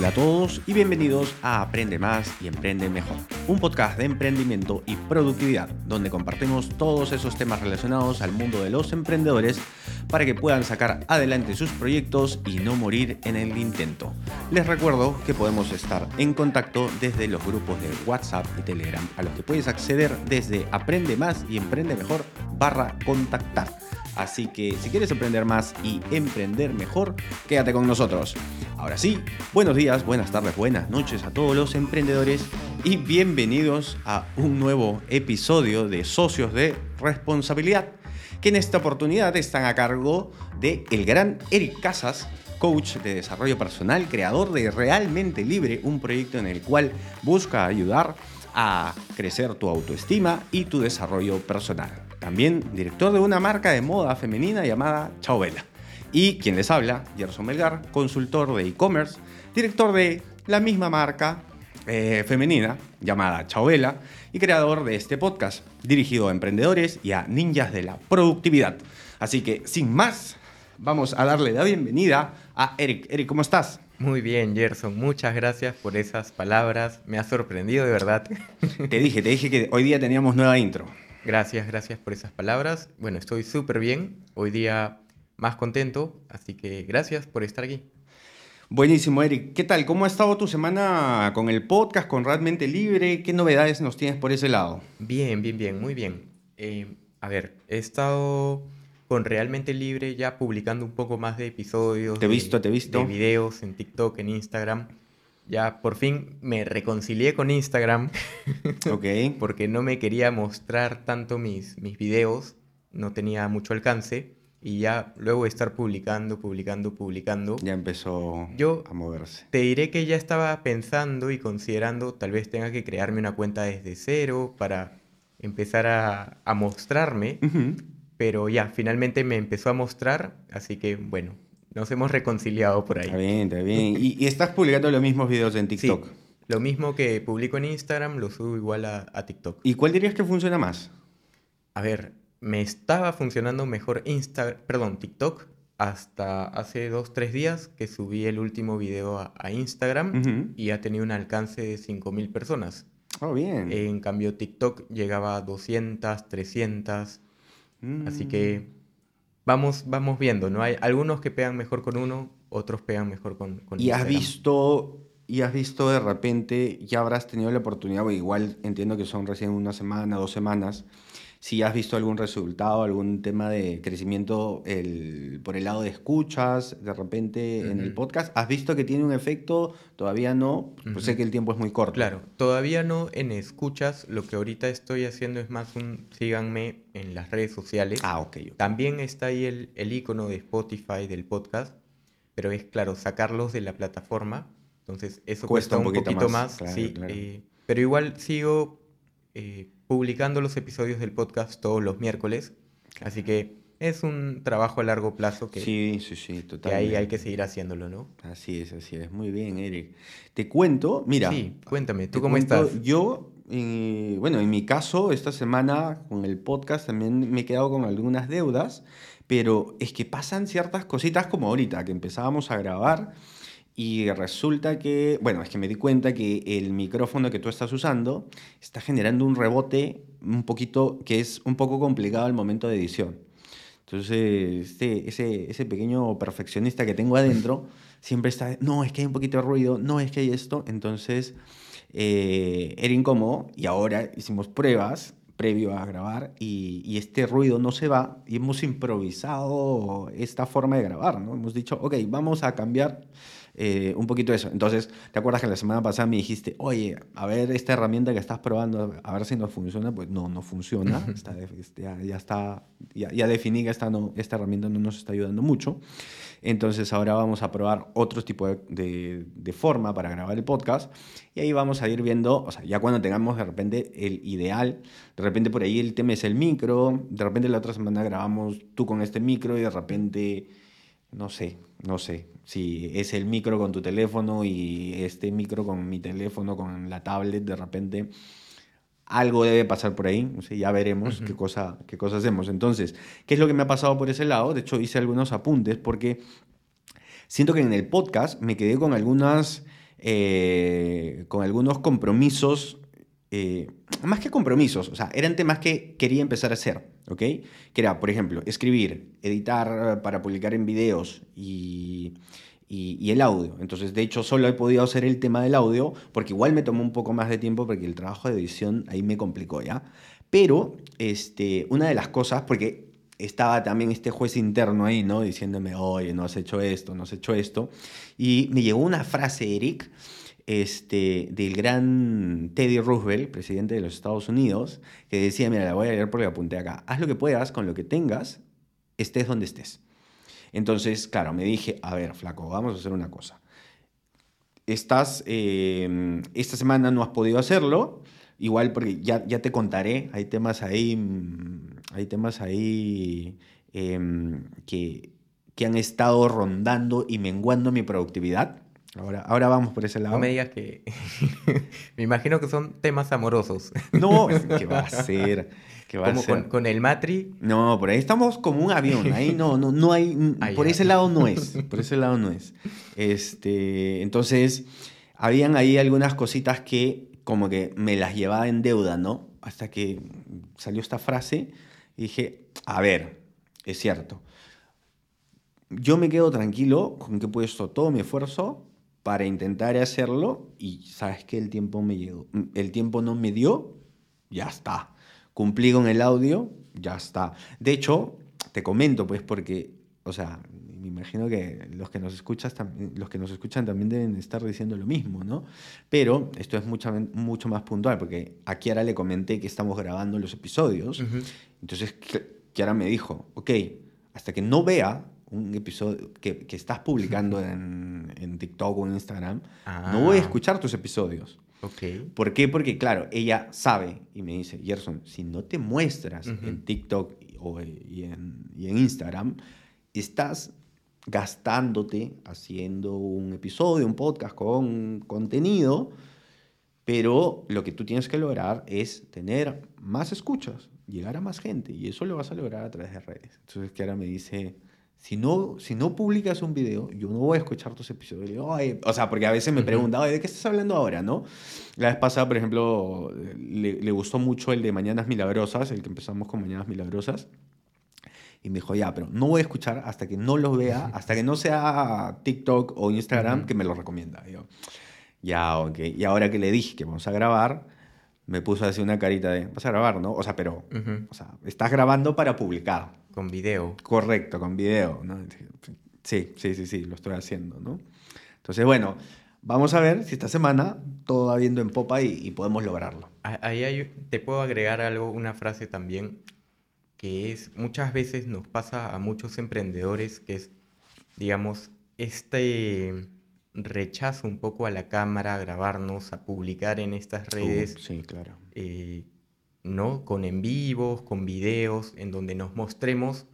Hola a todos y bienvenidos a Aprende Más y Emprende Mejor, un podcast de emprendimiento y productividad donde compartimos todos esos temas relacionados al mundo de los emprendedores para que puedan sacar adelante sus proyectos y no morir en el intento. Les recuerdo que podemos estar en contacto desde los grupos de WhatsApp y Telegram a los que puedes acceder desde Aprende Más y Emprende Mejor barra contactar. Así que si quieres emprender más y emprender mejor, quédate con nosotros. Ahora sí, buenos días, buenas tardes, buenas noches a todos los emprendedores y bienvenidos a un nuevo episodio de Socios de Responsabilidad, que en esta oportunidad están a cargo de el gran Eric Casas, coach de desarrollo personal, creador de Realmente Libre, un proyecto en el cual busca ayudar a crecer tu autoestima y tu desarrollo personal. También director de una marca de moda femenina llamada Chauvela. Y quien les habla, Gerson Melgar, consultor de e-commerce, director de la misma marca eh, femenina llamada Chauvela y creador de este podcast dirigido a emprendedores y a ninjas de la productividad. Así que sin más, vamos a darle la bienvenida a Eric. Eric, ¿cómo estás? Muy bien, Gerson. Muchas gracias por esas palabras. Me ha sorprendido de verdad. Te dije, te dije que hoy día teníamos nueva intro. Gracias, gracias por esas palabras. Bueno, estoy súper bien. Hoy día más contento, así que gracias por estar aquí. Buenísimo, Eric. ¿Qué tal? ¿Cómo ha estado tu semana con el podcast, con Realmente Libre? ¿Qué novedades nos tienes por ese lado? Bien, bien, bien, muy bien. Eh, a ver, he estado con Realmente Libre ya publicando un poco más de episodios. Te he visto, te he visto. De videos en TikTok, en Instagram. Ya por fin me reconcilié con Instagram. Ok. porque no me quería mostrar tanto mis, mis videos, no tenía mucho alcance. Y ya luego de estar publicando, publicando, publicando. Ya empezó yo a moverse. Te diré que ya estaba pensando y considerando, tal vez tenga que crearme una cuenta desde cero para empezar a, a mostrarme. Pero ya, finalmente me empezó a mostrar, así que bueno, nos hemos reconciliado por ahí. Está bien, está bien. ¿Y, estás publicando los mismos videos en TikTok? Sí, lo mismo que publico en Instagram, lo subo igual a, TikTok. ¿Y cuál dirías que funciona más? A ver, me estaba funcionando mejor Instagram, perdón, TikTok hasta hace dos, tres días que subí el último video a, Instagram y ha tenido un alcance de 5.000 personas. Oh, bien. En cambio, TikTok llegaba a 200, 300. Así que mm vamos, vamos viendo, ¿no? Hay algunos que pegan mejor con uno, otros pegan mejor con, con Y has visto, y has visto de repente, ya habrás tenido la oportunidad, igual entiendo que son recién una semana, dos semanas, si has visto algún resultado, algún tema de crecimiento el, por el lado de escuchas, de repente en el podcast, ¿has visto que tiene un efecto? Todavía no, pues sé que el tiempo es muy corto. Claro, todavía no en escuchas, lo que ahorita estoy haciendo es más un síganme en las redes sociales. Ah, ok. También está ahí el, el icono de Spotify del podcast, pero es claro, sacarlos de la plataforma, entonces eso cuesta, un, poquito más, sí, eh, pero igual sigo... Eh, publicando los episodios del podcast todos los miércoles. Así que es un trabajo a largo plazo que, sí, sí, sí, que ahí hay que seguir haciéndolo, ¿no? Así es, así es. Muy bien, Eric. Te cuento, mira. Sí, cuéntame, ¿tú cómo estás? Yo, eh, bueno, en mi caso, esta semana con el podcast también me he quedado con algunas deudas, pero es que pasan ciertas cositas como ahorita, que empezábamos a grabar y resulta que, bueno, es que me di cuenta que el micrófono que tú estás usando está generando un rebote un poquito, que es un poco complicado al momento de edición. Entonces, este, ese, ese pequeño perfeccionista que tengo adentro siempre está, no, es que hay un poquito de ruido, no, es que hay esto. Entonces, eh, era incómodo y ahora hicimos pruebas previo a grabar y, y, este ruido no se va y hemos improvisado esta forma de grabar, ¿no? Hemos dicho, ok, vamos a cambiar eh, un poquito eso. Entonces, ¿te acuerdas que la semana pasada me dijiste, oye, a ver esta herramienta que estás probando, a ver si nos funciona? Pues no, no funciona. está, ya, ya, está, ya, ya, definí que esta, no, esta herramienta no nos está ayudando mucho. Entonces ahora vamos a probar otro tipo de, de, forma para grabar el podcast y ahí vamos a ir viendo, o sea, ya cuando tengamos de repente el ideal, de repente por ahí el tema es el micro, de repente la otra semana grabamos tú con este micro y de repente, no sé, no sé, si es el micro con tu teléfono y este micro con mi teléfono, con la tablet, de repente algo debe pasar por ahí, ya veremos qué, cosa, qué cosa hacemos. Entonces, ¿qué es lo que me ha pasado por ese lado? De hecho, hice algunos apuntes porque siento que en el podcast me quedé con algunas eh, con algunos compromisos, eh, más que compromisos, o sea, eran temas que quería empezar a hacer, ¿ok? Que era, por ejemplo, escribir, editar para publicar en videos y, y, el audio. Entonces, de hecho, solo he podido hacer el tema del audio porque igual me tomó un poco más de tiempo porque el trabajo de edición ahí me complicó, ¿ya? Pero este, una de las cosas, porque estaba también este juez interno ahí, ¿no? Diciéndome, oye, no has hecho esto, no has hecho esto. Y me llegó una frase, Eric, este, del gran Teddy Roosevelt, presidente de los Estados Unidos, que decía, mira, la voy a leer porque la apunté acá, haz lo que puedas con lo que tengas, estés donde estés. Entonces, claro, me dije, a ver, flaco, vamos a hacer una cosa. Estás, em, esta semana no has podido hacerlo, igual porque ya, ya te contaré, hay temas ahí, mm, hay temas ahí em, que, que han estado rondando y menguando mi productividad. Ahora, ahora vamos por ese lado. No me digas que... me imagino que son temas amorosos. no, ¿qué va a ser? como Con, el Matri. No, por ahí estamos como un avión. Ahí no, no, no hay. por ese lado no es. Por ese lado no es. Este, entonces, habían ahí algunas cositas que como que me las llevaba en deuda, ¿no? Hasta que salió esta frase y dije, a ver, es cierto. Yo me quedo tranquilo con que he puesto todo mi esfuerzo para intentar hacerlo y sabes que el tiempo me llegó. El tiempo no me dio, ya está cumplí con el audio, ya está. De hecho, te comento, pues, porque, o sea, me imagino que los que nos, escuchas, los que nos escuchan también deben estar diciendo lo mismo, ¿no? Pero esto es mucho, mucho más puntual, porque a Kiara le comenté que estamos grabando los episodios. Entonces, Kiara me dijo, ok, hasta que no vea un episodio que, que estás publicando en, en, TikTok o en Instagram, no voy a ah. escuchar tus episodios. Okay. ¿Por qué? Porque, claro, ella sabe y me dice, Gerson, si no te muestras en TikTok o, y, en, y, en, Instagram, estás gastándote haciendo un episodio, un podcast con contenido, pero lo que tú tienes que lograr es tener más escuchas, llegar a más gente, y eso lo vas a lograr a través de redes. Entonces, ahora me dice, si no, si no publicas un video, yo no voy a escuchar tus episodios. o sea, porque a veces me preguntan, ¿de qué estás hablando ahora? ¿no? La vez pasada, por ejemplo, le, le, gustó mucho el de Mañanas Milagrosas, el que empezamos con Mañanas Milagrosas. Y me dijo, ya, pero no voy a escuchar hasta que no los vea, hasta que no sea TikTok o Instagram que me lo recomienda. yo, ya, ok. Y ahora que le dije que vamos a grabar, me puso así una carita de, vas a grabar, ¿no? O sea, pero, o sea, estás grabando para publicar. Con video. Correcto, con video. ¿no? Sí, sí, sí, sí, lo estoy haciendo, ¿no? Entonces, bueno, vamos a ver si esta semana todo va viendo en popa y, podemos lograrlo. Ahí te puedo agregar algo, una frase también, que es, muchas veces nos pasa a muchos emprendedores, que es, digamos, este rechazo un poco a la cámara, a grabarnos, a publicar en estas redes. sí, claro. Eh, ¿no? Con en vivos, con videos, en donde nos mostremos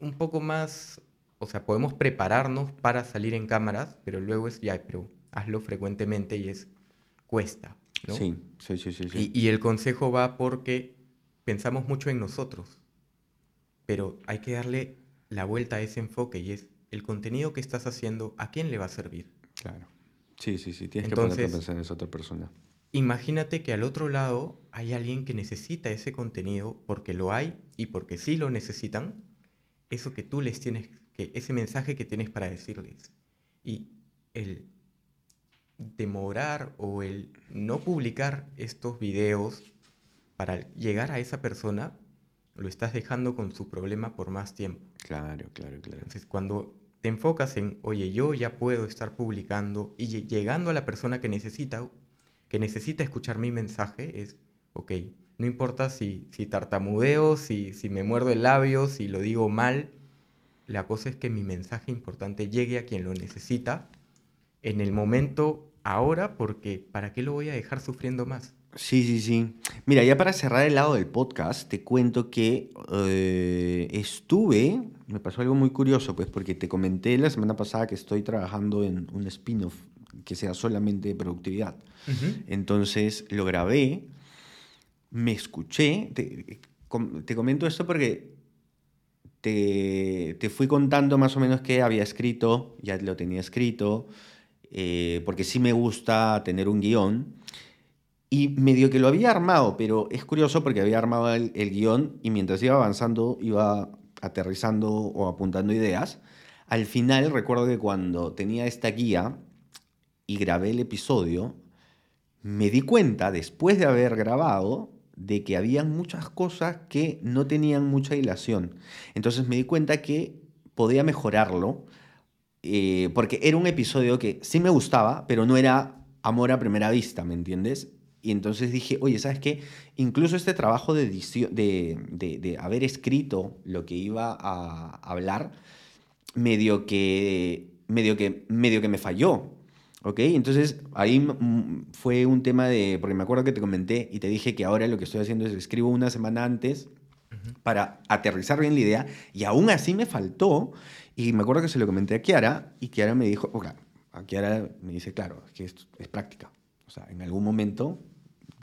un poco más, o sea, podemos prepararnos para salir en cámaras, pero luego es ya, pero hazlo frecuentemente y es cuesta, ¿no? Sí, sí, sí, sí. Y, y el consejo va porque pensamos mucho en nosotros, pero hay que darle la vuelta a ese enfoque y es el contenido que estás haciendo, ¿a quién le va a servir? Claro. Sí, sí, sí, tienes que ponerte a pensar en esa otra persona. Imagínate que al otro lado hay alguien que necesita ese contenido porque lo hay y porque sí lo necesitan, eso que tú les tienes, que ese mensaje que tienes para decirles. Y el demorar o el no publicar estos videos para llegar a esa persona, lo estás dejando con su problema por más tiempo. Claro, claro, claro. Entonces, cuando te enfocas en, oye, yo ya puedo estar publicando y llegando a la persona que necesita, que necesita escuchar mi mensaje es, ok, no importa si, si tartamudeo, si, si me muerdo el labio, si lo digo mal, la cosa es que mi mensaje importante llegue a quien lo necesita en el momento ahora, porque ¿para qué lo voy a dejar sufriendo más? Sí, sí, sí. Mira, ya para cerrar el lado del podcast, te cuento que eh, estuve, me pasó algo muy curioso, pues porque te comenté la semana pasada que estoy trabajando en un spin-off que sea solamente de productividad. Entonces lo grabé, me escuché, te, comento esto porque te, te, fui contando más o menos que había escrito, ya lo tenía escrito, eh, porque sí me gusta tener un guion. Y medio que lo había armado, pero es curioso porque había armado el, el guion y mientras iba avanzando iba aterrizando o apuntando ideas. Al final recuerdo que cuando tenía esta guía y grabé el episodio, me di cuenta, después de haber grabado, de que había muchas cosas que no tenían mucha dilación. Entonces me di cuenta que podía mejorarlo, eh, porque era un episodio que sí me gustaba, pero no era amor a primera vista, ¿me entiendes? Y entonces dije, oye, ¿sabes qué? Incluso este trabajo de, edición, de, de, haber escrito lo que iba a hablar, medio que, medio que, medio que me falló. ¿Ok? Entonces ahí fue un tema de, porque me acuerdo que te comenté y te dije que ahora lo que estoy haciendo es escribo una semana antes para aterrizar bien la idea y aún así me faltó y me acuerdo que se lo comenté a Kiara y Kiara me dijo, ok, a Kiara me dice, claro, es que esto es práctica. O sea, en algún momento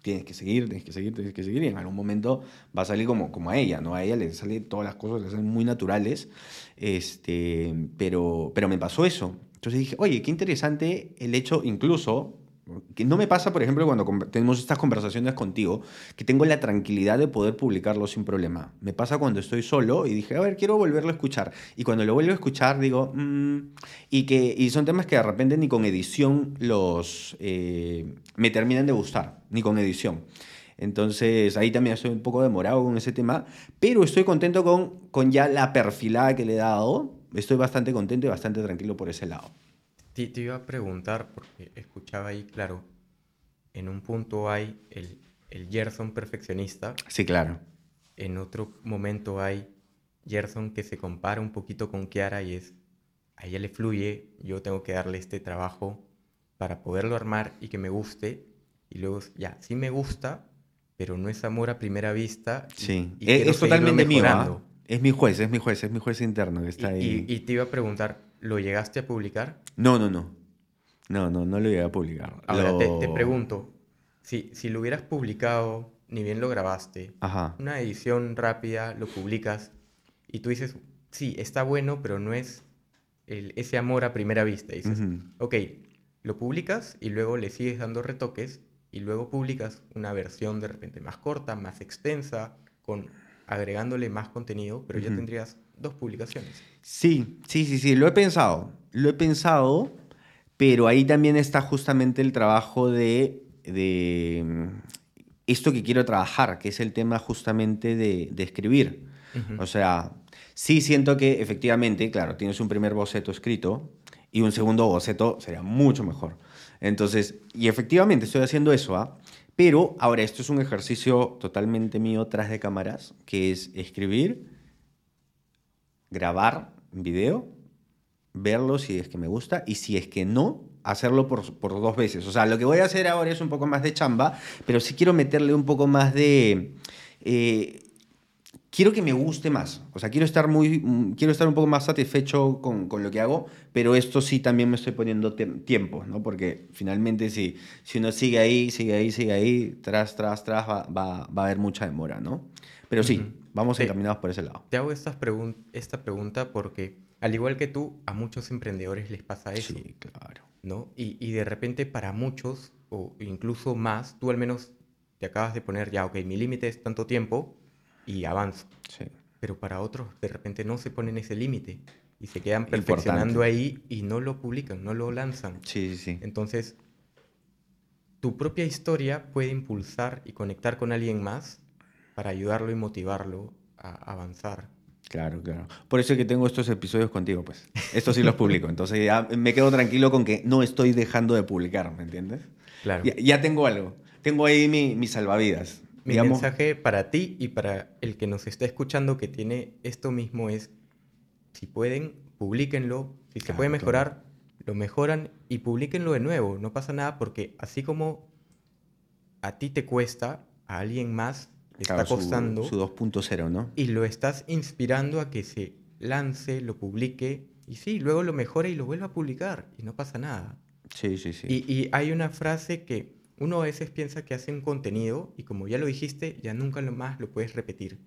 tienes que seguir, tienes que seguir, tienes que seguir y en algún momento va a salir como, como a ella, ¿no? A ella le salen todas las cosas, le salen muy naturales, este, pero, pero me pasó eso. Entonces dije, oye, qué interesante el hecho, incluso, que no me pasa, por ejemplo, cuando tenemos estas conversaciones contigo, que tengo la tranquilidad de poder publicarlo sin problema. Me pasa cuando estoy solo y dije, a ver, quiero volverlo a escuchar. Y cuando lo vuelvo a escuchar, digo, mm", y, que, y son temas que de repente ni con edición los eh, me terminan de gustar, ni con edición. Entonces ahí también estoy un poco demorado con ese tema, pero estoy contento con, con ya la perfilada que le he dado estoy bastante contento y bastante tranquilo por ese lado. Te, te iba a preguntar, porque escuchaba ahí, claro, en un punto hay el, el Gerson perfeccionista. Sí, claro. En otro momento hay Gerson que se compara un poquito con Kiara y es, a ella le fluye, yo tengo que darle este trabajo para poderlo armar y que me guste. Y luego, ya, sí me gusta, pero no es amor a primera vista. Sí, es, totalmente mío. ¿ah? Es mi juez, es mi juez, es mi juez interno que está ahí. Y, te iba a preguntar, ¿lo llegaste a publicar? No, no, no. No, no, no lo llegué a publicar. Ahora te, pregunto, si, si lo hubieras publicado, ni bien lo grabaste, una edición rápida, lo publicas y tú dices, sí, está bueno, pero no es ese amor a primera vista. dices, ok, lo publicas y luego le sigues dando retoques y luego publicas una versión de repente más corta, más extensa, con agregándole más contenido, pero ya tendrías dos publicaciones. Sí, sí, sí, sí, lo he pensado. Lo he pensado, pero ahí también está justamente el trabajo de, de mm, esto que quiero trabajar, que es el tema justamente de, de escribir. O sea, sí siento que efectivamente, claro, tienes un primer boceto escrito y un segundo boceto sería mucho mejor. Entonces, y efectivamente estoy haciendo eso, ¿ah? Pero ahora esto es un ejercicio totalmente mío tras de cámaras, que es escribir, grabar video, verlo si es que me gusta y si es que no, hacerlo por, dos veces. O sea, lo que voy a hacer ahora es un poco más de chamba, pero sí quiero meterle un poco más de... Eh, quiero que me guste más. O sea, quiero estar, muy, mm, quiero estar un poco más satisfecho con, con lo que hago, pero esto sí también me estoy poniendo tiempo, ¿no? Porque finalmente si, si uno sigue ahí, sigue ahí, sigue ahí, tras, tras, tras, va, va, va a haber mucha demora, ¿no? Pero sí, vamos encaminados por ese lado. Te hago esta, esta pregunta porque, al igual que tú, a muchos emprendedores les pasa eso. Sí, claro. ¿no? Y, y de repente para muchos, o incluso más, tú al menos te acabas de poner ya, ok, mi límite es tanto tiempo, y avanzo. Pero para otros de repente no se ponen ese límite y se quedan perfeccionando ahí y no lo publican, no lo lanzan. Sí, sí, sí. Entonces, tu propia historia puede impulsar y conectar con alguien más para ayudarlo y motivarlo a avanzar. Claro, claro. Por eso es que tengo estos episodios contigo, pues. Estos sí los publico. Entonces ya me quedo tranquilo con que no estoy dejando de publicar, ¿me entiendes? Claro. Ya, tengo algo. Tengo ahí mi, mi salvavidas. Mi mensaje para ti y para el que nos está escuchando que tiene esto mismo es, si pueden, publíquenlo. Si se puede mejorar, lo mejoran y publíquenlo de nuevo. No pasa nada porque así como a ti te cuesta, a alguien más le está costando. Su, 2.0, ¿no? Y lo estás inspirando a que se lance, lo publique y sí, luego lo mejora y lo vuelva a publicar y no pasa nada. Sí, sí, sí. Y, y hay una frase que uno a veces piensa que hace un contenido y como ya lo dijiste, ya nunca más lo puedes repetir.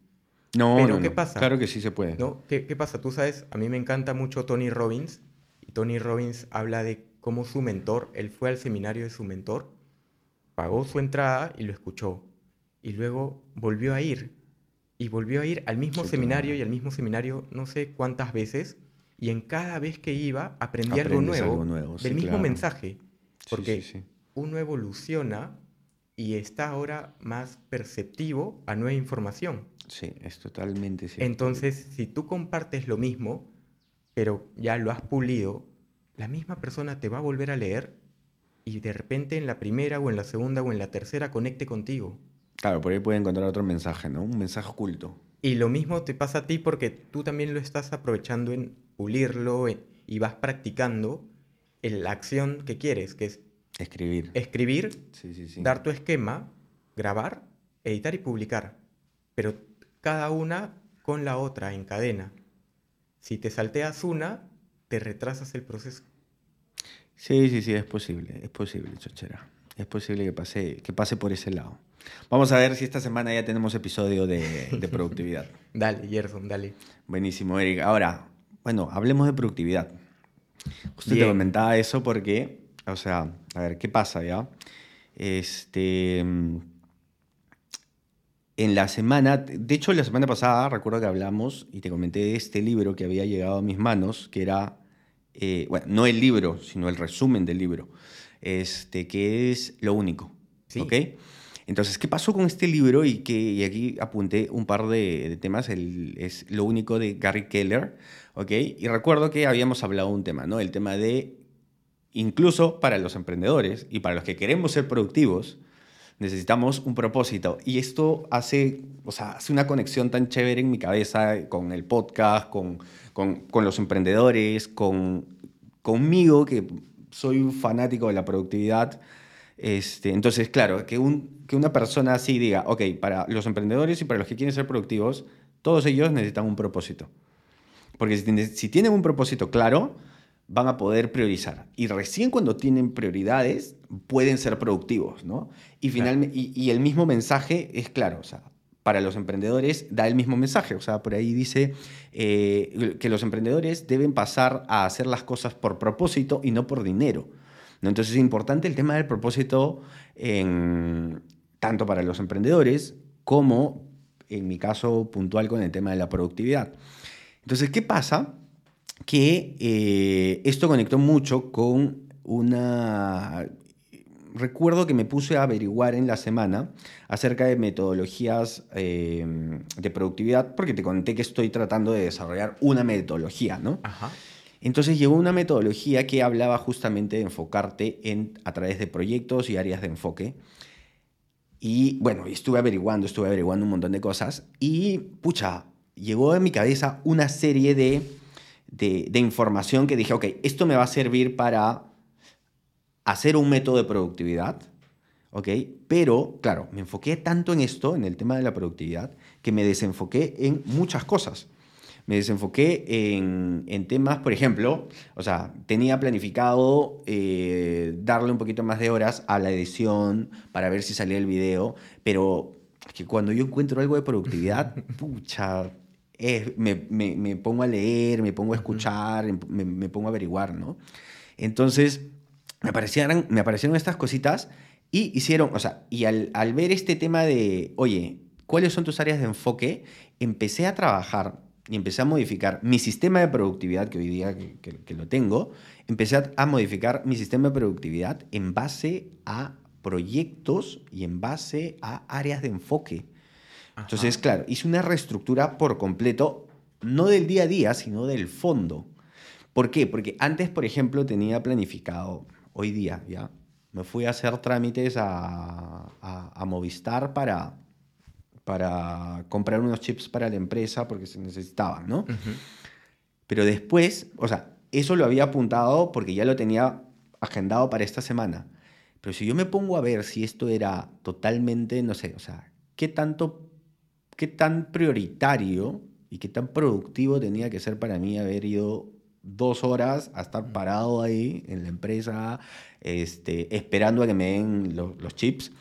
No, Pero ¿qué pasa? Claro que sí se puede. ¿No? ¿Qué, ¿Qué, pasa? Tú sabes, a mí me encanta mucho Tony Robbins y Tony Robbins habla de cómo su mentor, él fue al seminario de su mentor, pagó su entrada y lo escuchó. Y luego volvió a ir. Y volvió a ir al mismo seminario y al mismo seminario no sé cuántas veces. Y en cada vez que iba aprendía algo nuevo, del mismo mensaje. Porque uno evoluciona y está ahora más perceptivo a nueva información. Sí, es totalmente cierto. Entonces, si tú compartes lo mismo, pero ya lo has pulido, la misma persona te va a volver a leer y de repente en la primera o en la segunda o en la tercera conecte contigo. Claro, por ahí puede encontrar otro mensaje, ¿no? Un mensaje oculto. Y lo mismo te pasa a ti porque tú también lo estás aprovechando en pulirlo y vas practicando en la acción que quieres, que es escribir. Escribir, dar tu esquema, grabar, editar y publicar. Pero cada una con la otra en cadena. Si te salteas una, te retrasas el proceso. Sí, sí, sí, es posible, es posible, chochera. Es posible que pase, que pase por ese lado. Vamos a ver si esta semana ya tenemos episodio de, productividad. dale, Gerson, dale. Buenísimo, Eric. Ahora, bueno, hablemos de productividad. Justo te comentaba eso porque, o sea, a ver, ¿qué pasa ya? Este. En la semana, de hecho, la semana pasada recuerdo que hablamos y te comenté de este libro que había llegado a mis manos, que era eh, bueno, no el libro, sino el resumen del libro, este, que es lo único. ¿Ok? Entonces, ¿qué pasó con este libro? Y, que, aquí apunté un par de, temas. es lo único de Gary Keller. ¿Ok? Y recuerdo que habíamos hablado un tema, ¿no? El tema de, incluso para los emprendedores y para los que queremos ser productivos, necesitamos un propósito. Y esto hace, o sea, hace una conexión tan chévere en mi cabeza con el podcast, con, con, los emprendedores, con, conmigo, que soy un fanático de la productividad. Este, entonces, claro, que, un, que una persona así diga, ok, para los emprendedores y para los que quieren ser productivos, todos ellos necesitan un propósito. Porque si tienen un propósito claro, van a poder priorizar. Y recién cuando tienen prioridades, pueden ser productivos, ¿no? Y, finalmente, y, el mismo mensaje es claro, o sea, para los emprendedores da el mismo mensaje, o sea, por ahí dice eh, que los emprendedores deben pasar a hacer las cosas por propósito y no por dinero. ¿no? Entonces es importante el tema del propósito en, tanto para los emprendedores como, en mi caso puntual, con el tema de la productividad. Entonces, ¿qué pasa? Que eh, esto conectó mucho con una... Recuerdo que me puse a averiguar en la semana acerca de metodologías eh, de productividad, porque te conté que estoy tratando de desarrollar una metodología, ¿no? Entonces llegó una metodología que hablaba justamente de enfocarte en, a través de proyectos y áreas de enfoque. Y bueno, estuve averiguando, estuve averiguando un montón de cosas y, pucha, llegó a mi cabeza una serie de de, información que dije, ok, esto me va a servir para hacer un método de productividad, ¿ok? Pero, claro, me enfoqué tanto en esto, en el tema de la productividad, que me desenfoqué en muchas cosas. Me desenfoqué en, temas, por ejemplo, o sea, tenía planificado eh, darle un poquito más de horas a la edición para ver si salía el video, pero que cuando yo encuentro algo de productividad, pucha, me, pongo a leer, me pongo a escuchar, em, me, pongo a averiguar, ¿no? Entonces, me aparecieron, me aparecieron estas cositas y hicieron, o sea, y al, ver este tema de, oye, ¿cuáles son tus áreas de enfoque? Empecé a trabajar y empecé a modificar mi sistema de productividad, que hoy día que, lo tengo, empecé a, a, modificar mi sistema de productividad en base a proyectos y en base a áreas de enfoque. Entonces, claro, hice una reestructura por completo, no del día a día, sino del fondo. ¿Por qué? Porque antes, por ejemplo, tenía planificado, hoy día, ¿ya? Me fui a hacer trámites a, a, Movistar para, para comprar unos chips para la empresa porque se necesitaban, ¿no? Pero después, o sea, eso lo había apuntado porque ya lo tenía agendado para esta semana. Pero si yo me pongo a ver si esto era totalmente, no sé, o sea, qué tanto qué tan prioritario y qué tan productivo tenía que ser para mí haber ido dos horas a estar parado ahí en la empresa, este, esperando a que me den los chips.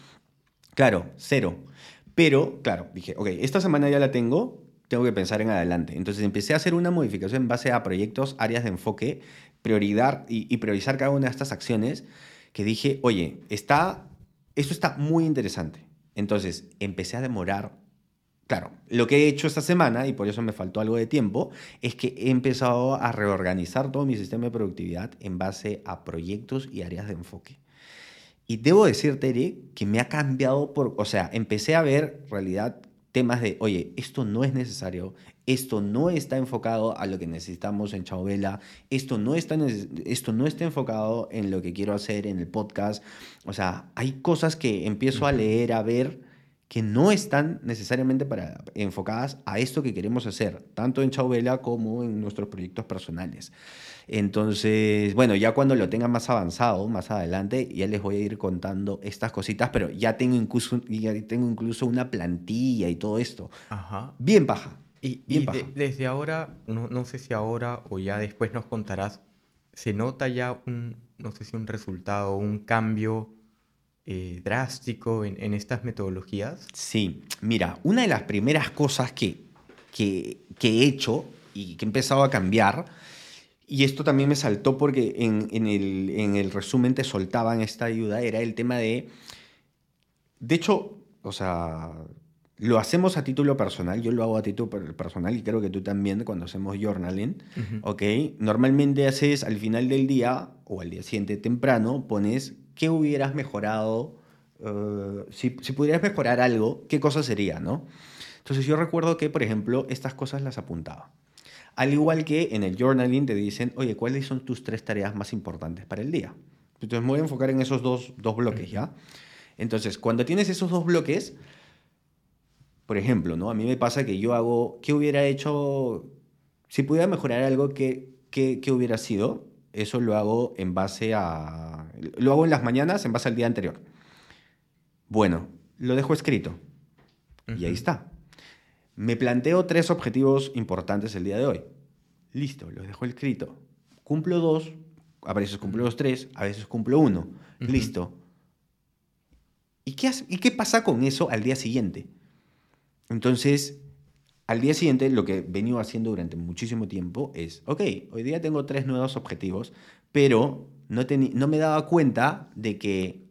Claro, cero. Pero, claro, dije, ok, esta semana ya la tengo, tengo que pensar en adelante. Entonces empecé a hacer una modificación en base a proyectos, áreas de enfoque prioridad y, y, priorizar cada una de estas acciones que dije, oye, está, esto está muy interesante. Entonces empecé a demorar. Claro, lo que he hecho esta semana, y por eso me faltó algo de tiempo, es que he empezado a reorganizar todo mi sistema de productividad en base a proyectos y áreas de enfoque. Y debo decirte, Eric, que me ha cambiado por, o sea, empecé a ver realidad temas de, oye, esto no es necesario, esto no está enfocado a lo que necesitamos en Chauvela, esto no, está, esto no está enfocado en lo que quiero hacer en el podcast. O sea, hay cosas que empiezo a leer, a ver, que no están necesariamente para, enfocadas a esto que queremos hacer, tanto en Chauvela como en nuestros proyectos personales. Entonces, bueno, ya cuando lo tenga más avanzado, más adelante, ya les voy a ir contando estas cositas, pero ya tengo incluso, ya tengo incluso una plantilla y todo esto. Ajá. Bien baja. Y, y desde ahora, no, no, sé si ahora o ya después nos contarás, ¿se nota ya un, no sé si un resultado, un cambio eh, drástico en, estas metodologías? Sí, mira, una de las primeras cosas que, que, he hecho y que he empezado a cambiar y esto también me saltó porque en, el, resumen te soltaban esta ayuda, era el tema de... De hecho, o sea, lo hacemos a título personal, yo lo hago a título personal y creo que tú también cuando hacemos journaling, ¿ok? Normalmente haces al final del día o al día siguiente temprano, pones qué hubieras mejorado, uh, si, si pudieras mejorar algo, qué cosa sería, ¿no? Entonces yo recuerdo que, por ejemplo, estas cosas las apuntaba. Al igual que en el journaling te dicen, oye, ¿cuáles son tus tres tareas más importantes para el día? Entonces me voy a enfocar en esos dos, dos bloques, ¿ya? Entonces, cuando tienes esos dos bloques, por ejemplo, ¿no? A mí me pasa que yo hago, ¿qué hubiera hecho? Si pudiera mejorar algo, ¿qué, qué, qué hubiera sido? Eso lo hago en base a... Lo hago en las mañanas en base al día anterior. Bueno, lo dejo escrito. Y ahí está. Me planteo tres objetivos importantes el día de hoy. Listo, los dejo escrito. Cumplo dos, a veces cumplo los tres, a veces cumplo uno. Listo. ¿Y qué, ¿Y qué pasa con eso al día siguiente? Entonces, al día siguiente lo que he venido haciendo durante muchísimo tiempo es, ok, hoy día tengo tres nuevos objetivos, pero no, no me daba cuenta de que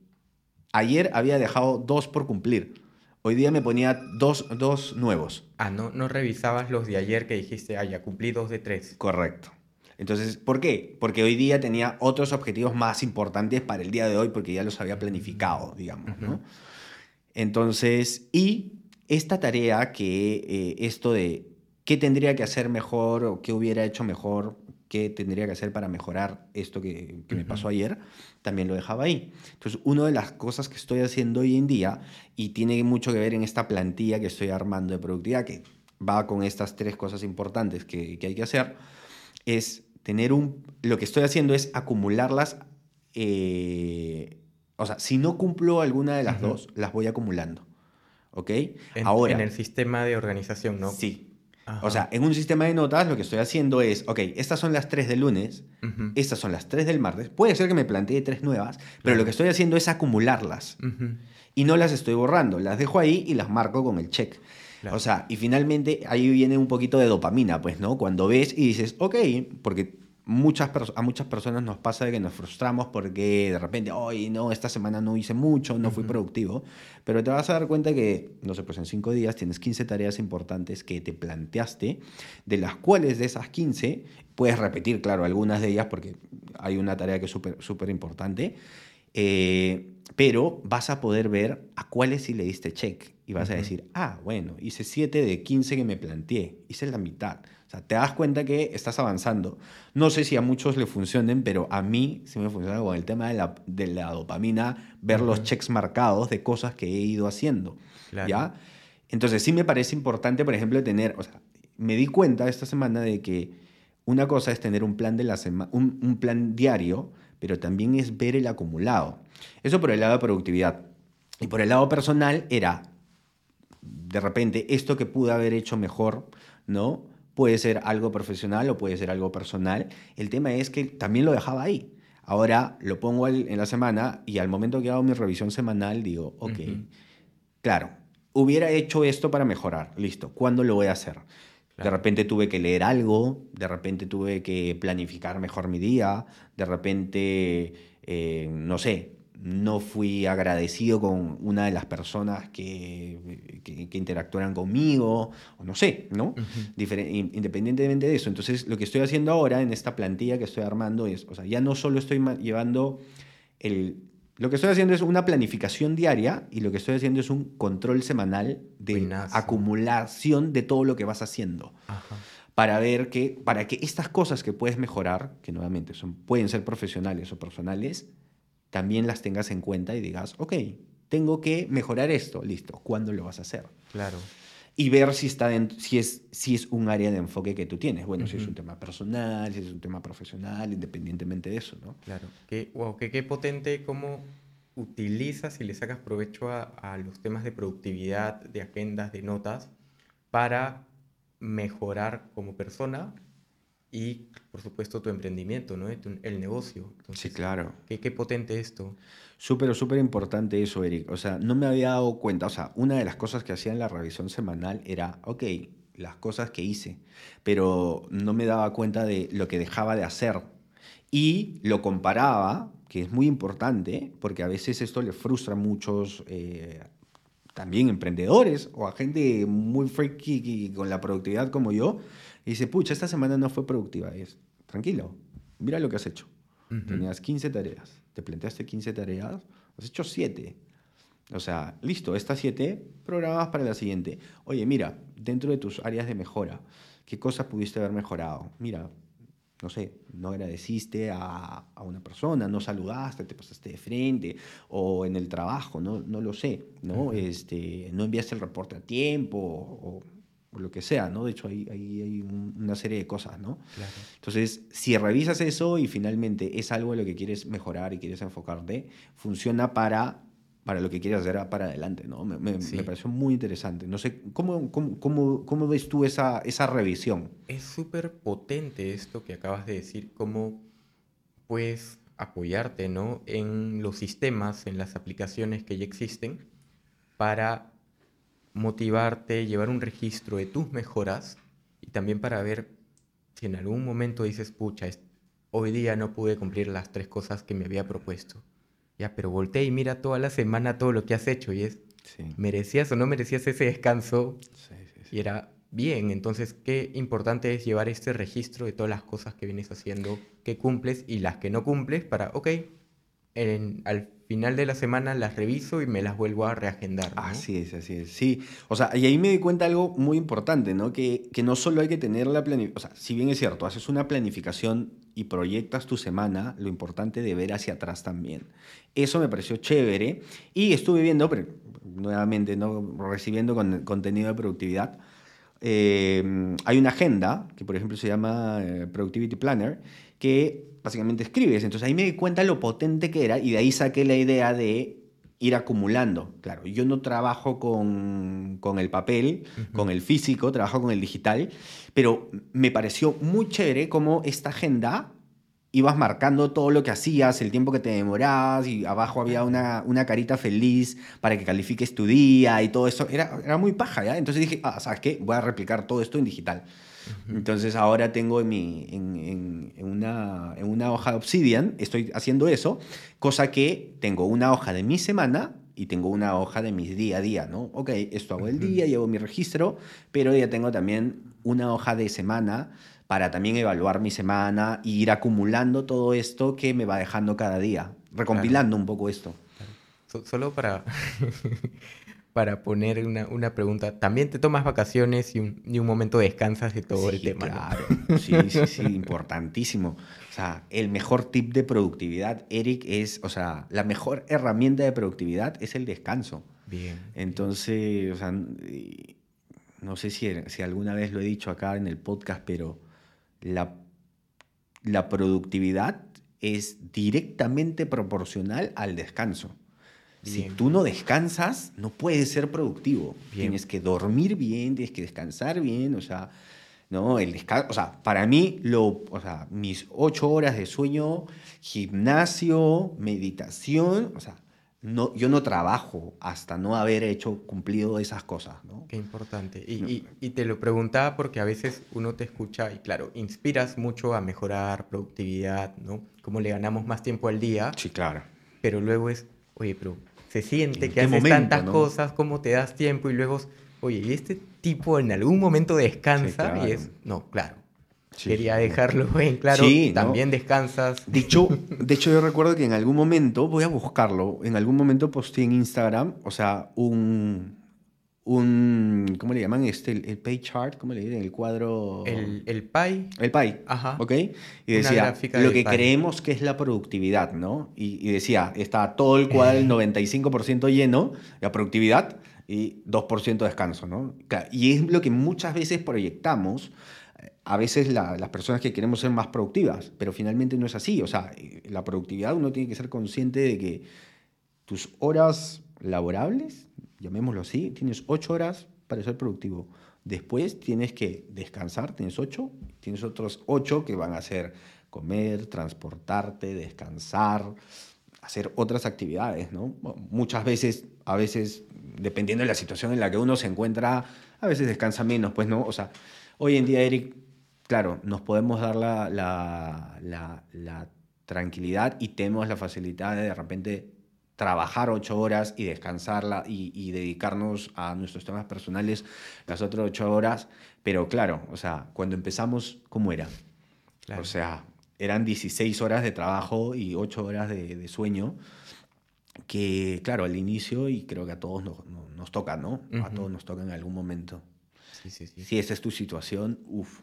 ayer había dejado dos por cumplir. Hoy día me ponía dos, dos nuevos. Ah, no, no revisabas los de ayer que dijiste, ah, ya cumplí dos de tres. Correcto. Entonces, ¿por qué? Porque hoy día tenía otros objetivos más importantes para el día de hoy porque ya los había planificado, digamos, ¿no? Entonces, y esta tarea que eh, esto de qué tendría que hacer mejor o qué hubiera hecho mejor qué tendría que hacer para mejorar esto que, me pasó ayer, también lo dejaba ahí. Entonces, una de las cosas que estoy haciendo hoy en día, y tiene mucho que ver en esta plantilla que estoy armando de productividad, que va con estas tres cosas importantes que, hay que hacer, es tener un... Lo que estoy haciendo es acumularlas. Eh, o sea, si no cumplo alguna de las dos, las voy acumulando. ¿Ok? Ahora, en el sistema de organización, ¿no? Sí. O sea, en un sistema de notas lo que estoy haciendo es, ok, estas son las tres del lunes, estas son las tres del martes. Puede ser que me plantee tres nuevas, pero lo que estoy haciendo es acumularlas. Y no las estoy borrando, las dejo ahí y las marco con el check. O sea, y finalmente ahí viene un poquito de dopamina, pues, ¿no? Cuando ves y dices, ok, porque muchas a muchas personas nos pasa de que nos frustramos porque de repente, hoy no, esta semana no hice mucho, no fui productivo, pero te vas a dar cuenta que, no sé, pues en cinco días tienes 15 tareas importantes que te planteaste, de las cuales de esas 15 puedes repetir, claro, algunas de ellas porque hay una tarea que es súper súper importante, eh, pero vas a poder ver a cuáles sí le diste check y vas a decir, ah, bueno, hice 7 de 15 que me planteé, hice la mitad. O sea, te das cuenta que estás avanzando. No sé si a muchos le funcionen, pero a mí sí me funciona con el tema de la, de la dopamina, ver los checks marcados de cosas que he ido haciendo. ¿Ya? Entonces sí me parece importante, por ejemplo, tener, o sea, me di cuenta esta semana de que una cosa es tener un plan, de la un, un plan diario, pero también es ver el acumulado. Eso por el lado de productividad. Y por el lado personal era, de repente, esto que pude haber hecho mejor, ¿no? Puede ser algo profesional o puede ser algo personal. El tema es que también lo dejaba ahí. Ahora lo pongo en la semana y al momento que hago mi revisión semanal digo, ok, claro, hubiera hecho esto para mejorar, listo, ¿cuándo lo voy a hacer? De repente tuve que leer algo, de repente tuve que planificar mejor mi día, de repente, eh, no sé, no fui agradecido con una de las personas que, que, interactuaran conmigo, o no sé, ¿no? Independientemente de eso. Entonces, lo que estoy haciendo ahora en esta plantilla que estoy armando es, o sea, ya no solo estoy llevando el lo que estoy haciendo es una planificación diaria y lo que estoy haciendo es un control semanal de acumulación de todo lo que vas haciendo. Para ver que, para que estas cosas que puedes mejorar, que nuevamente son, pueden ser profesionales o personales, también las tengas en cuenta y digas, ok, tengo que mejorar esto, listo, ¿cuándo lo vas a hacer? Claro y ver si, está si, es, si es un área de enfoque que tú tienes. Bueno, si es un tema personal, si es un tema profesional, independientemente de eso, ¿no? Claro. Qué, wow, qué, qué potente cómo utilizas y le sacas provecho a, a, los temas de productividad, de agendas, de notas, para mejorar como persona y, por supuesto, tu emprendimiento, ¿no? el negocio. sí, claro. Qué, qué potente esto. Súper, súper importante eso, Eric. O sea, no me había dado cuenta. O sea, una de las cosas que hacía en la revisión semanal era, ok, las cosas que hice, pero no me daba cuenta de lo que dejaba de hacer. Y lo comparaba, que es muy importante, porque a veces esto le frustra a muchos eh, también emprendedores o a gente muy freaky con la productividad como yo. Y dice, pucha, esta semana no fue productiva. es, tranquilo, mira lo que has hecho. Tenías 15 tareas te planteaste 15 tareas, has hecho 7. O sea, listo, estas 7 programas para la siguiente. Oye, mira, dentro de tus áreas de mejora, ¿qué cosas pudiste haber mejorado? Mira, no sé, no agradeciste a, a, una persona, no saludaste, te pasaste de frente, o en el trabajo, no, no lo sé, ¿no? este, no enviaste el reporte a tiempo, o lo que sea, ¿no? De hecho, hay, hay, una serie de cosas, ¿no? Entonces, si revisas eso y finalmente es algo en lo que quieres mejorar y quieres enfocarte, funciona para, para lo que quieres hacer para adelante, ¿no? Me, me, pareció muy interesante. No sé, ¿cómo, cómo, cómo, cómo ves tú esa, esa revisión? Es súper potente esto que acabas de decir, cómo puedes apoyarte, ¿no? En los sistemas, en las aplicaciones que ya existen para motivarte, llevar un registro de tus mejoras y también para ver si en algún momento dices, pucha, hoy día no pude cumplir las tres cosas que me había propuesto. Ya, pero volteé y mira toda la semana todo lo que has hecho y es, ¿merecías o no merecías ese descanso? y era bien, entonces qué importante es llevar este registro de todas las cosas que vienes haciendo, que cumples y las que no cumples para, ok, en, al final de la semana las reviso y me las vuelvo a reagendar. Así es, así es. Sí, o sea, y ahí me di cuenta algo muy importante, ¿no? Que, que no solo hay que tener la planificación, o sea, si bien es cierto, haces una planificación y proyectas tu semana, lo importante de ver hacia atrás también. Eso me pareció chévere y estuve viendo, pero, nuevamente, ¿no? Recibiendo con, contenido de productividad. Eh, hay una agenda que, por ejemplo, se llama eh, Productivity Planner, que básicamente escribes. Entonces ahí me di cuenta lo potente que era y de ahí saqué la idea de ir acumulando. Claro, yo no trabajo con, con el papel, con el físico, trabajo con el digital, pero me pareció muy chévere cómo esta agenda ibas marcando todo lo que hacías, el tiempo que te demorabas y abajo había una, una carita feliz para que califiques tu día y todo eso. Era, era muy paja, ¿ya? Entonces dije, ah, ¿sabes qué? Voy a replicar todo esto en digital. Entonces ahora tengo en, mi, en, en, una, en una hoja de Obsidian, estoy haciendo eso, cosa que tengo una hoja de mi semana y tengo una hoja de mi día a día, ¿no? Ok, esto hago el día, llevo mi registro, pero ya tengo también una hoja de semana para también evaluar mi semana e ir acumulando todo esto que me va dejando cada día, recompilando un poco esto. Solo para para poner una, una, pregunta. ¿También te tomas vacaciones y un, y un momento descansas de todo el tema? Claro, sí, sí, sí, importantísimo. O sea, el mejor tip de productividad, Eric, es, o sea, la mejor herramienta de productividad es el descanso. Bien. Entonces, o sea, no sé si, si alguna vez lo he dicho acá en el podcast, pero la, la productividad es directamente proporcional al descanso. Si tú no descansas, no puedes ser productivo. Tienes que dormir bien, tienes que descansar bien, o sea, ¿no? El descanso, o sea, para mí, lo, o sea, mis ocho horas de sueño, gimnasio, meditación, o sea, no, yo no trabajo hasta no haber hecho, cumplido esas cosas, ¿no? Qué importante. Y, y, te lo preguntaba porque a veces uno te escucha y claro, inspiras mucho a mejorar productividad, ¿no? Cómo le ganamos más tiempo al día. Sí, claro. Pero luego es, oye, pero se siente que haces tantas cosas, cómo te das tiempo y luego, oye, ¿y este tipo en algún momento descansa? Y es, no, claro. Quería dejarlo en claro, también descansas. De hecho, de hecho, yo recuerdo que en algún momento, voy a buscarlo, en algún momento posté en Instagram, o sea, un, un ¿cómo le llaman? Este, el, pay chart, ¿cómo le dicen? El cuadro... El, el pie. El pie, Ajá. ¿ok? Y decía, lo que creemos que es la productividad, ¿no? Y, decía, está todo el cuadro, el 95% lleno, la productividad, y 2% descanso, ¿no? Y es lo que muchas veces proyectamos a veces las personas que queremos ser más productivas, pero finalmente no es así. O sea, la productividad uno tiene que ser consciente de que tus horas laborables, llamémoslo así, tienes ocho horas para ser productivo. Después tienes que descansar, tienes ocho, tienes otros ocho que van a ser comer, transportarte, descansar, hacer otras actividades, ¿no? Muchas veces, a veces, dependiendo de la situación en la que uno se encuentra, a veces descansa menos, pues, ¿no? O sea, hoy en día, Eric, claro, nos podemos dar la, la, tranquilidad y tenemos la facilidad de de repente trabajar ocho horas y descansarla y, dedicarnos a nuestros temas personales las otras ocho horas. Pero claro, o sea, cuando empezamos, ¿cómo era? O sea, eran 16 horas de trabajo y ocho horas de, sueño, que claro, al inicio, y creo que a todos nos, nos, toca, ¿no? A todos nos toca en algún momento. Sí, sí, sí. Si esa es tu situación, uff,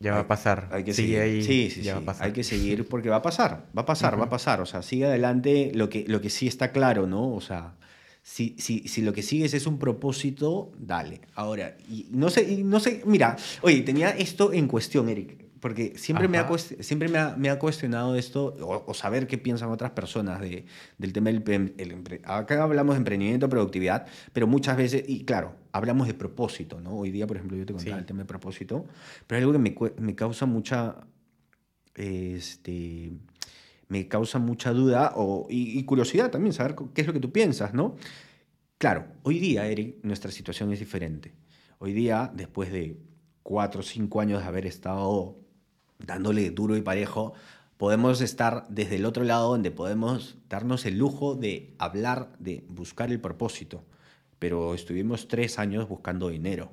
ya va a pasar. Hay que seguir. sí, sí, sí. Hay que seguir porque va a pasar, va a pasar, va a pasar. O sea, sigue adelante. Lo que, lo que sí está claro, ¿no? O sea, si, si, si lo que sigues es un propósito, dale. Ahora, y no sé, no sé, mira, oye, tenía esto en cuestión, Eric porque siempre, me ha, siempre me ha, me ha, cuestionado esto, o, saber qué piensan otras personas de, del tema del el, Acá hablamos de emprendimiento, productividad, pero muchas veces, y claro, hablamos de propósito, ¿no? Hoy día, por ejemplo, yo te contaba el tema de propósito, pero hay algo que me, me causa mucha... Este, me causa mucha duda o, y, y curiosidad también, saber qué es lo que tú piensas, ¿no? Claro, hoy día, Eric, nuestra situación es diferente. Hoy día, después de cuatro o cinco años de haber estado dándole duro y parejo, podemos estar desde el otro lado donde podemos darnos el lujo de hablar, de buscar el propósito. Pero estuvimos tres años buscando dinero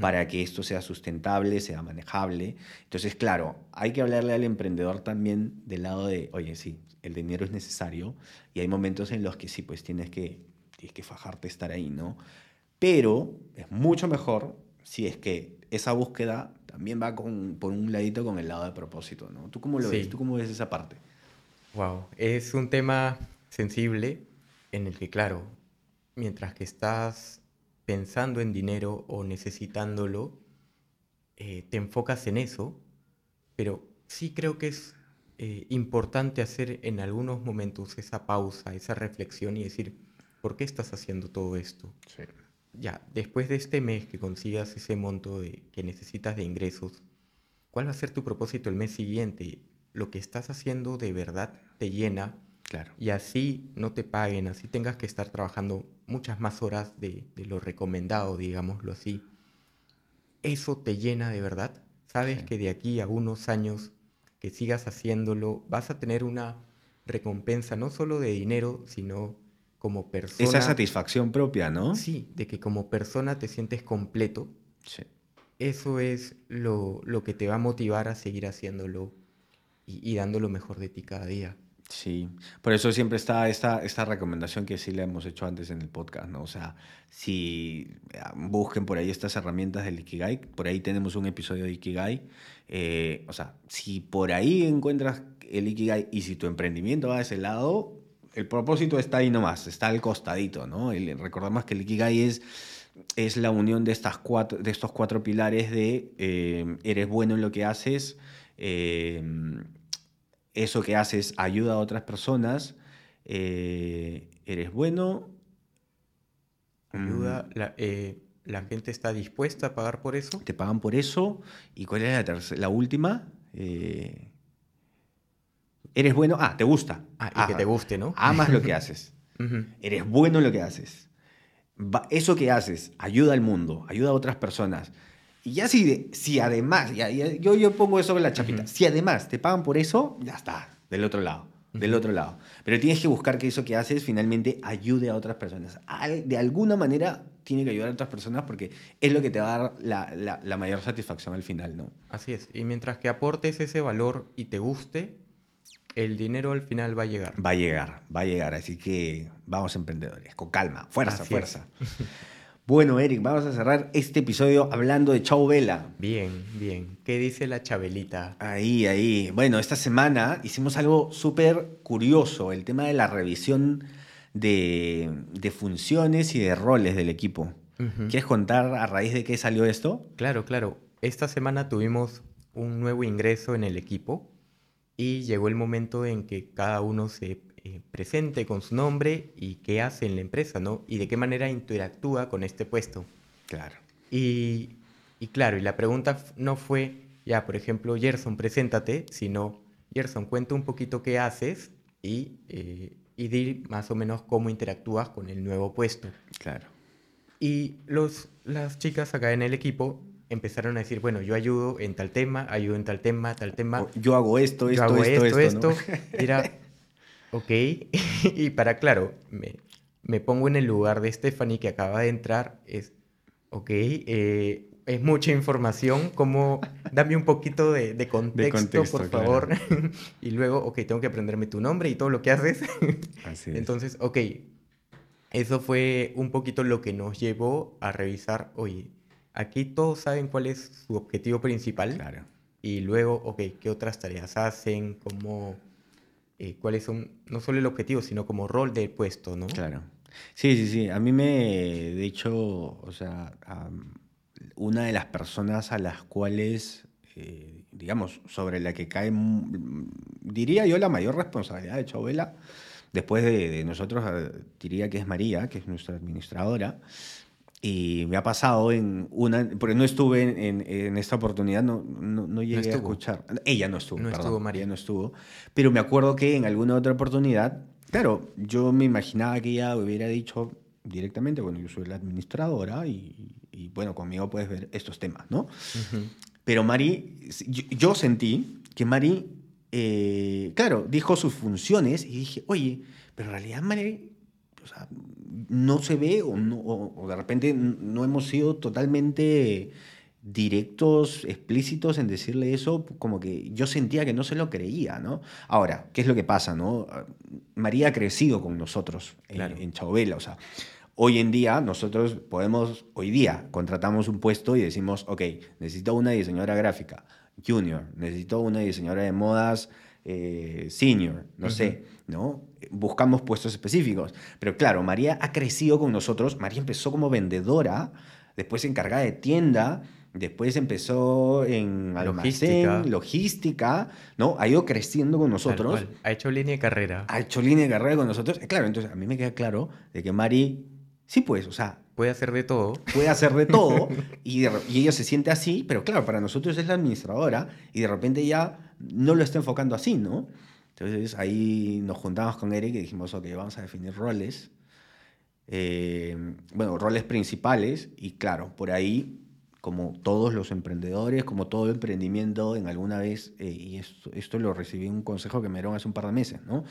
para que esto sea sustentable, sea manejable. Entonces, claro, hay que hablarle al emprendedor también del lado de, oye, sí, el dinero es necesario y hay momentos en los que sí, pues tienes que, tienes que fajarte estar ahí, ¿no? Pero es mucho mejor si es que esa búsqueda también va con, por un ladito con el lado de propósito, ¿no? ¿Tú cómo lo ves? ¿Tú cómo ves esa parte? Wow, es un tema sensible en el que, claro, mientras que estás pensando en dinero o necesitándolo, eh, te enfocas en eso, pero sí creo que es eh, importante hacer en algunos momentos esa pausa, esa reflexión y decir, ¿por qué estás haciendo todo esto? Sí ya, después de este mes que consigas ese monto de, que necesitas de ingresos, ¿cuál va a ser tu propósito el mes siguiente? Lo que estás haciendo de verdad te llena. Claro. Y así no te paguen, así tengas que estar trabajando muchas más horas de, lo recomendado, digámoslo así. ¿Eso te llena de verdad? ¿Sabes que de aquí a unos años que sigas haciéndolo vas a tener una recompensa no solo de dinero, sino como persona. Esa satisfacción propia, ¿no? Sí, de que como persona te sientes completo. Sí. Eso es lo, que te va a motivar a seguir haciéndolo y, y, dando lo mejor de ti cada día. Sí, por eso siempre está esta, esta recomendación que sí le hemos hecho antes en el podcast, ¿no? O sea, si ah, busquen por ahí estas herramientas del Ikigai, por ahí tenemos un episodio de Ikigai, eh, o sea, si por ahí encuentras el Ikigai y si tu emprendimiento va a ese lado, el propósito está ahí nomás, está al costadito, ¿no? recordamos que el Ikigai es, es la unión de, estas cuatro, de estos cuatro pilares de eh, eres bueno en lo que haces, eh, eso que haces ayuda a otras personas, eh, eres bueno. Ayuda, mm. la, la, gente está dispuesta a pagar por eso. Te pagan por eso. ¿Y cuál es la, tercera, la última? Eres bueno, ah, te gusta. Ah, y que te guste, ¿no? Amas lo que haces. Eres bueno en lo que haces. eso que haces ayuda al mundo, ayuda a otras personas. Y ya si, si además, yo, yo pongo eso en la chapita, si además te pagan por eso, ya está, del otro lado, del otro lado. Pero tienes que buscar que eso que haces finalmente ayude a otras personas. De alguna manera tiene que ayudar a otras personas porque es lo que te va a dar la, la, mayor satisfacción al final, ¿no? Así es. Y mientras que aportes ese valor y te guste, el dinero al final va a llegar. Va a llegar, va a llegar. Así que vamos emprendedores, con calma, fuerza, fuerza. Bueno, Eric, vamos a cerrar este episodio hablando de Chau Vela. Bien, bien. ¿Qué dice la Chabelita? Ahí, ahí. Bueno, esta semana hicimos algo súper curioso, el tema de la revisión de, funciones y de roles del equipo. ¿Quieres contar a raíz de qué salió esto? Claro, claro. Esta semana tuvimos un nuevo ingreso en el equipo y llegó el momento en que cada uno se eh, presente con su nombre y qué hace en la empresa, ¿no? Y de qué manera interactúa con este puesto. Claro. Y, claro, y la pregunta no fue, ya, por ejemplo, Gerson, preséntate, sino, Gerson, cuenta un poquito qué haces y, eh, y di más o menos cómo interactúas con el nuevo puesto. Claro. Y los, las chicas acá en el equipo empezaron a decir, bueno, yo ayudo en tal tema, ayudo en tal tema, tal tema. Yo hago esto, esto, hago esto, esto. esto, Era, ok. y para, claro, me, me, pongo en el lugar de Stephanie que acaba de entrar, es, ok, eh, es mucha información, como, dame un poquito de, de, contexto, por favor. y luego, ok, tengo que aprenderme tu nombre y todo lo que haces. Así es. Entonces, ok, eso fue un poquito lo que nos llevó a revisar, oye, Aquí todos saben cuál es su objetivo principal. Claro. Y luego, ok, ¿qué otras tareas hacen? ¿Cómo, eh, ¿Cuáles son, no solo el objetivo, sino como rol del puesto, ¿no? Claro. Sí, sí, sí. A mí me, de hecho, o sea, una de las personas a las cuales, eh, digamos, sobre la que cae, diría yo, la mayor responsabilidad de Chovela, después de, de nosotros, eh, diría que es María, que es nuestra administradora. Y me ha pasado en una, porque no estuve en, en, esta oportunidad, no, no, llegué a escuchar. Ella no estuvo, no estuvo, María no estuvo. Pero me acuerdo que en alguna otra oportunidad, claro, yo me imaginaba que ella hubiera dicho directamente, bueno, yo soy la administradora y, y bueno, conmigo puedes ver estos temas, ¿no? Pero Mari, yo, sentí que Mari, eh, claro, dijo sus funciones y dije, oye, pero en realidad Mari o sea, no se ve o, no, o, de repente no hemos sido totalmente directos, explícitos en decirle eso, como que yo sentía que no se lo creía, ¿no? Ahora, ¿qué es lo que pasa, no? María ha crecido con nosotros en, en Chauvela, o sea, hoy en día nosotros podemos, hoy día contratamos un puesto y decimos, ok, necesito una diseñadora gráfica junior, necesito una diseñadora de modas eh, senior, no sé, ¿no? Buscamos puestos específicos. Pero claro, María ha crecido con nosotros. María empezó como vendedora, después encargada de tienda, después empezó en almacén, logística, ¿no? Ha ido creciendo con nosotros. Ha hecho línea de carrera. Ha hecho línea de carrera con nosotros. Claro, entonces a mí me queda claro de que Mari, sí pues, o sea... Puede hacer de todo. Puede hacer de todo y, y ella se siente así, pero claro, para nosotros es la administradora y de repente ya no lo está enfocando así, ¿no? Entonces ahí nos juntamos con Eric y dijimos, ok, vamos a definir roles, eh, bueno, roles principales y claro, por ahí, como todos los emprendedores, como todo emprendimiento, en alguna vez, eh, y esto, esto, lo recibí un consejo que me dieron hace un par de meses, ¿no?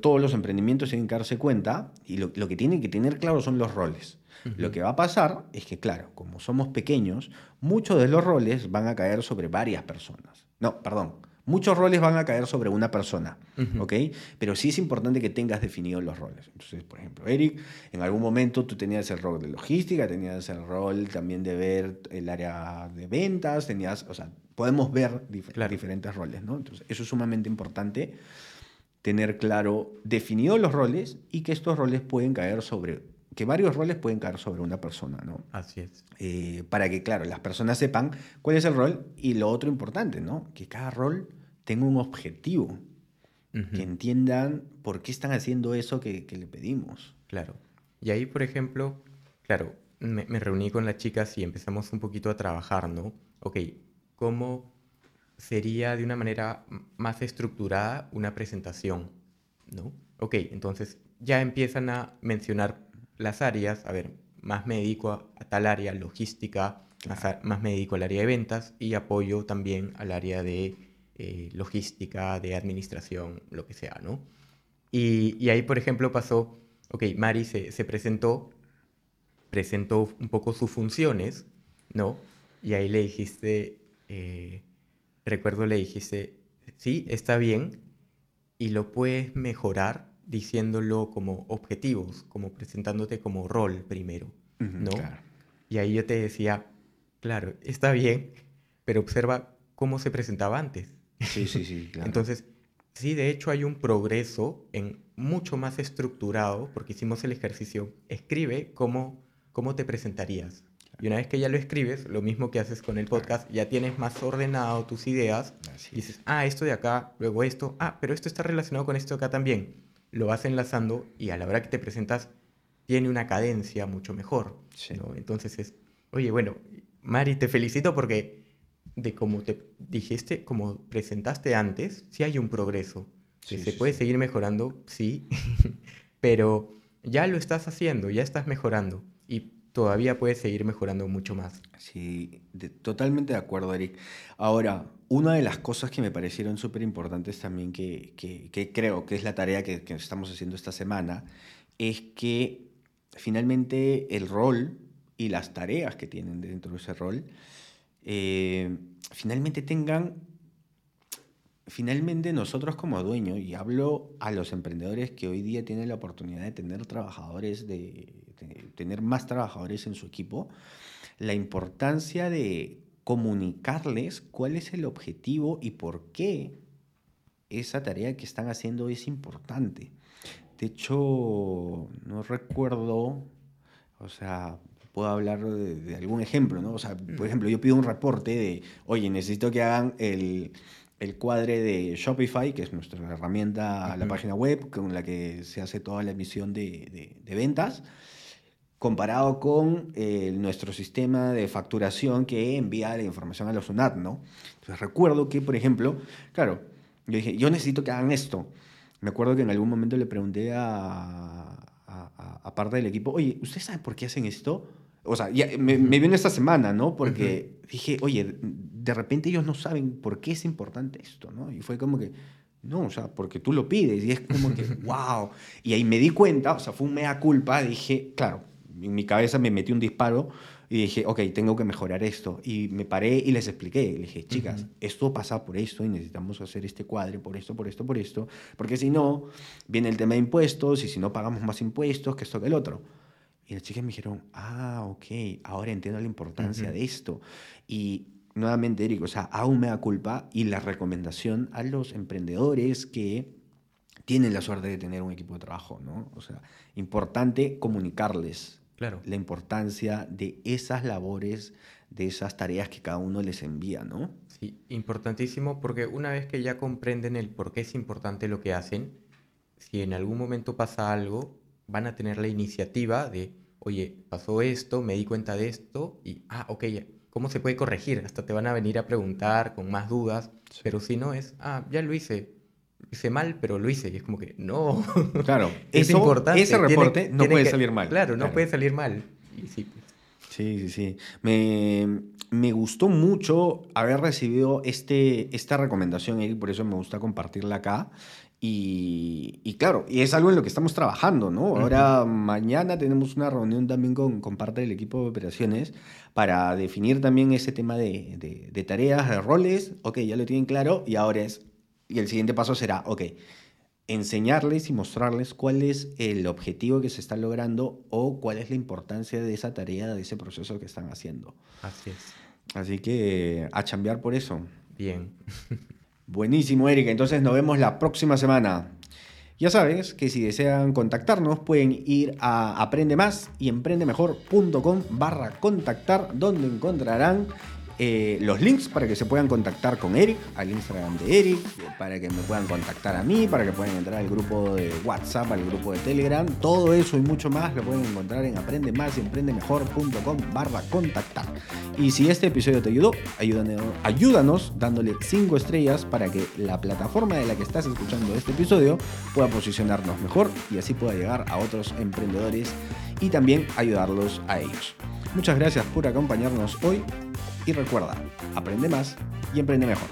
Todos los emprendimientos tienen que darse cuenta y lo, lo que tienen que tener claro son los roles. Lo que va a pasar es que, claro, como somos pequeños, muchos de los roles van a caer sobre varias personas. No, perdón. Muchos roles van a caer sobre una persona, ¿ok? Pero sí es importante que tengas definidos los roles. Entonces, por ejemplo, Eric, en algún momento tú tenías el rol de logística, tenías el rol también de ver el área de ventas, tenías, o sea, podemos ver diferentes roles, ¿no? Entonces, eso es sumamente importante, tener claro, definidos los roles y que estos roles pueden caer sobre que varios roles pueden caer sobre una persona, ¿no? Así es. Eh, para que, claro, las personas sepan cuál es el rol y lo otro importante, ¿no? Que cada rol tenga un objetivo, que entiendan por qué están haciendo eso que, le pedimos. Claro. Y ahí, por ejemplo, claro, me, me, reuní con las chicas y empezamos un poquito a trabajar, ¿no? Ok, ¿cómo sería de una manera más estructurada una presentación, ¿no? Ok, entonces ya empiezan a mencionar las áreas, a ver, más médico a, tal área, logística, más, médico al área de ventas y apoyo también al área de eh, logística, de administración, lo que sea, ¿no? Y, ahí, por ejemplo, pasó, ok, Mari se, se presentó, presentó un poco sus funciones, ¿no? Y ahí le dijiste, eh, recuerdo le dijiste, sí, está bien, y lo puedes mejorar diciéndolo como objetivos, como presentándote como rol primero, ¿no? Y ahí yo te decía, claro, está bien, pero observa cómo se presentaba antes. Sí, sí, sí. Claro. Entonces, sí, de hecho hay un progreso en mucho más estructurado, porque hicimos el ejercicio, escribe cómo, cómo te presentarías. Y una vez que ya lo escribes, lo mismo que haces con el podcast, ya tienes más ordenado tus ideas. Y dices, ah, esto de acá, luego esto, ah, pero esto está relacionado con esto de acá también. Lo vas enlazando y a la hora que te presentas, tiene una cadencia mucho mejor. Entonces es, oye, bueno, Mari, te felicito porque de como te dijiste, como presentaste antes, sí hay un progreso. se puede seguir mejorando, sí, pero ya lo estás haciendo, ya estás mejorando todavía puedes seguir mejorando mucho más. Sí, totalmente de acuerdo, Eric. Ahora, una de las cosas que me parecieron súper importantes también, que, que, creo que es la tarea que, que estamos haciendo esta semana, es que finalmente el rol y las tareas que tienen dentro de ese rol, eh, finalmente tengan, finalmente nosotros como dueños, y hablo a los emprendedores que hoy día tienen la oportunidad de tener trabajadores, de, tener más trabajadores en su equipo, la importancia de comunicarles cuál es el objetivo y por qué esa tarea que están haciendo es importante. De hecho, no recuerdo, o sea, puedo hablar de, algún ejemplo, ¿no? O sea, por ejemplo, yo pido un reporte de, oye, necesito que hagan el, el cuadre de Shopify, que es nuestra herramienta, la página web con la que se hace toda la emisión de, de, ventas, comparado con eh, nuestro sistema de facturación que envía la información a los UNAT, ¿no? Entonces recuerdo que, por ejemplo, claro, yo dije, yo necesito que hagan esto. Me acuerdo que en algún momento le pregunté a, a, parte del equipo, oye, ¿usted sabe por qué hacen esto? O sea, me, me vino esta semana, ¿no? Porque dije, oye, de repente ellos no saben por qué es importante esto, ¿no? Y fue como que, no, o sea, porque tú lo pides y es como que, wow. Y ahí me di cuenta, o sea, fue un mea culpa, dije, claro, en mi cabeza me metí un disparo y dije, ok, tengo que mejorar esto. Y me paré y les expliqué. Le dije, chicas, esto pasa por esto y necesitamos hacer este cuadro por esto, por esto, por esto. Porque si no, viene el tema de impuestos y si no pagamos más impuestos, que esto, que el otro. Y las chicas me dijeron, ah, ok, ahora entiendo la importancia de esto. Y nuevamente, Eric, o sea, aún me da culpa y la recomendación a los emprendedores que tienen la suerte de tener un equipo de trabajo, ¿no? O sea, importante comunicarles claro. la importancia de esas labores, de esas tareas que cada uno les envía, ¿no? Sí, importantísimo porque una vez que ya comprenden el por qué es importante lo que hacen, si en algún momento pasa algo, van a tener la iniciativa de, oye, pasó esto, me di cuenta de esto y, ah, ok, ¿cómo se puede corregir? Hasta te van a venir a preguntar con más dudas, pero si no es, ah, ya lo hice, hice mal, pero lo hice. Y es como que, no. Claro, es importante. Ese reporte no puede salir mal. Claro, no puede salir mal. Y sí, pues. Sí, sí, sí. Me, me, gustó mucho haber recibido este, esta recomendación, Eric, por eso me gusta compartirla acá. Y, y, claro, y es algo en lo que estamos trabajando, ¿no? Ahora, mañana tenemos una reunión también con, con, parte del equipo de operaciones para definir también ese tema de, de, de tareas, de roles. Ok, ya lo tienen claro y ahora es, y el siguiente paso será, ok, enseñarles y mostrarles cuál es el objetivo que se está logrando o cuál es la importancia de esa tarea, de ese proceso que están haciendo. Así es. Así que a chambear por eso. Bien. Buenísimo, Erika. Entonces nos vemos la próxima semana. Ya sabes que si desean contactarnos pueden ir a aprendemás y emprendemejor.com barra contactar donde encontrarán eh, los links para que se puedan contactar con Eric, al Instagram de Eric, para que me puedan contactar a mí, para que puedan entrar al grupo de WhatsApp, al grupo de Telegram. Todo eso y mucho más lo pueden encontrar en aprendemás y emprendemejor.com barra contactar. Y si este episodio te ayudó, ayúdanos, ayúdanos dándole 5 estrellas para que la plataforma de la que estás escuchando este episodio pueda posicionarnos mejor y así pueda llegar a otros emprendedores y también ayudarlos a ellos. Muchas gracias por acompañarnos hoy y recuerda, aprende más y emprende mejor.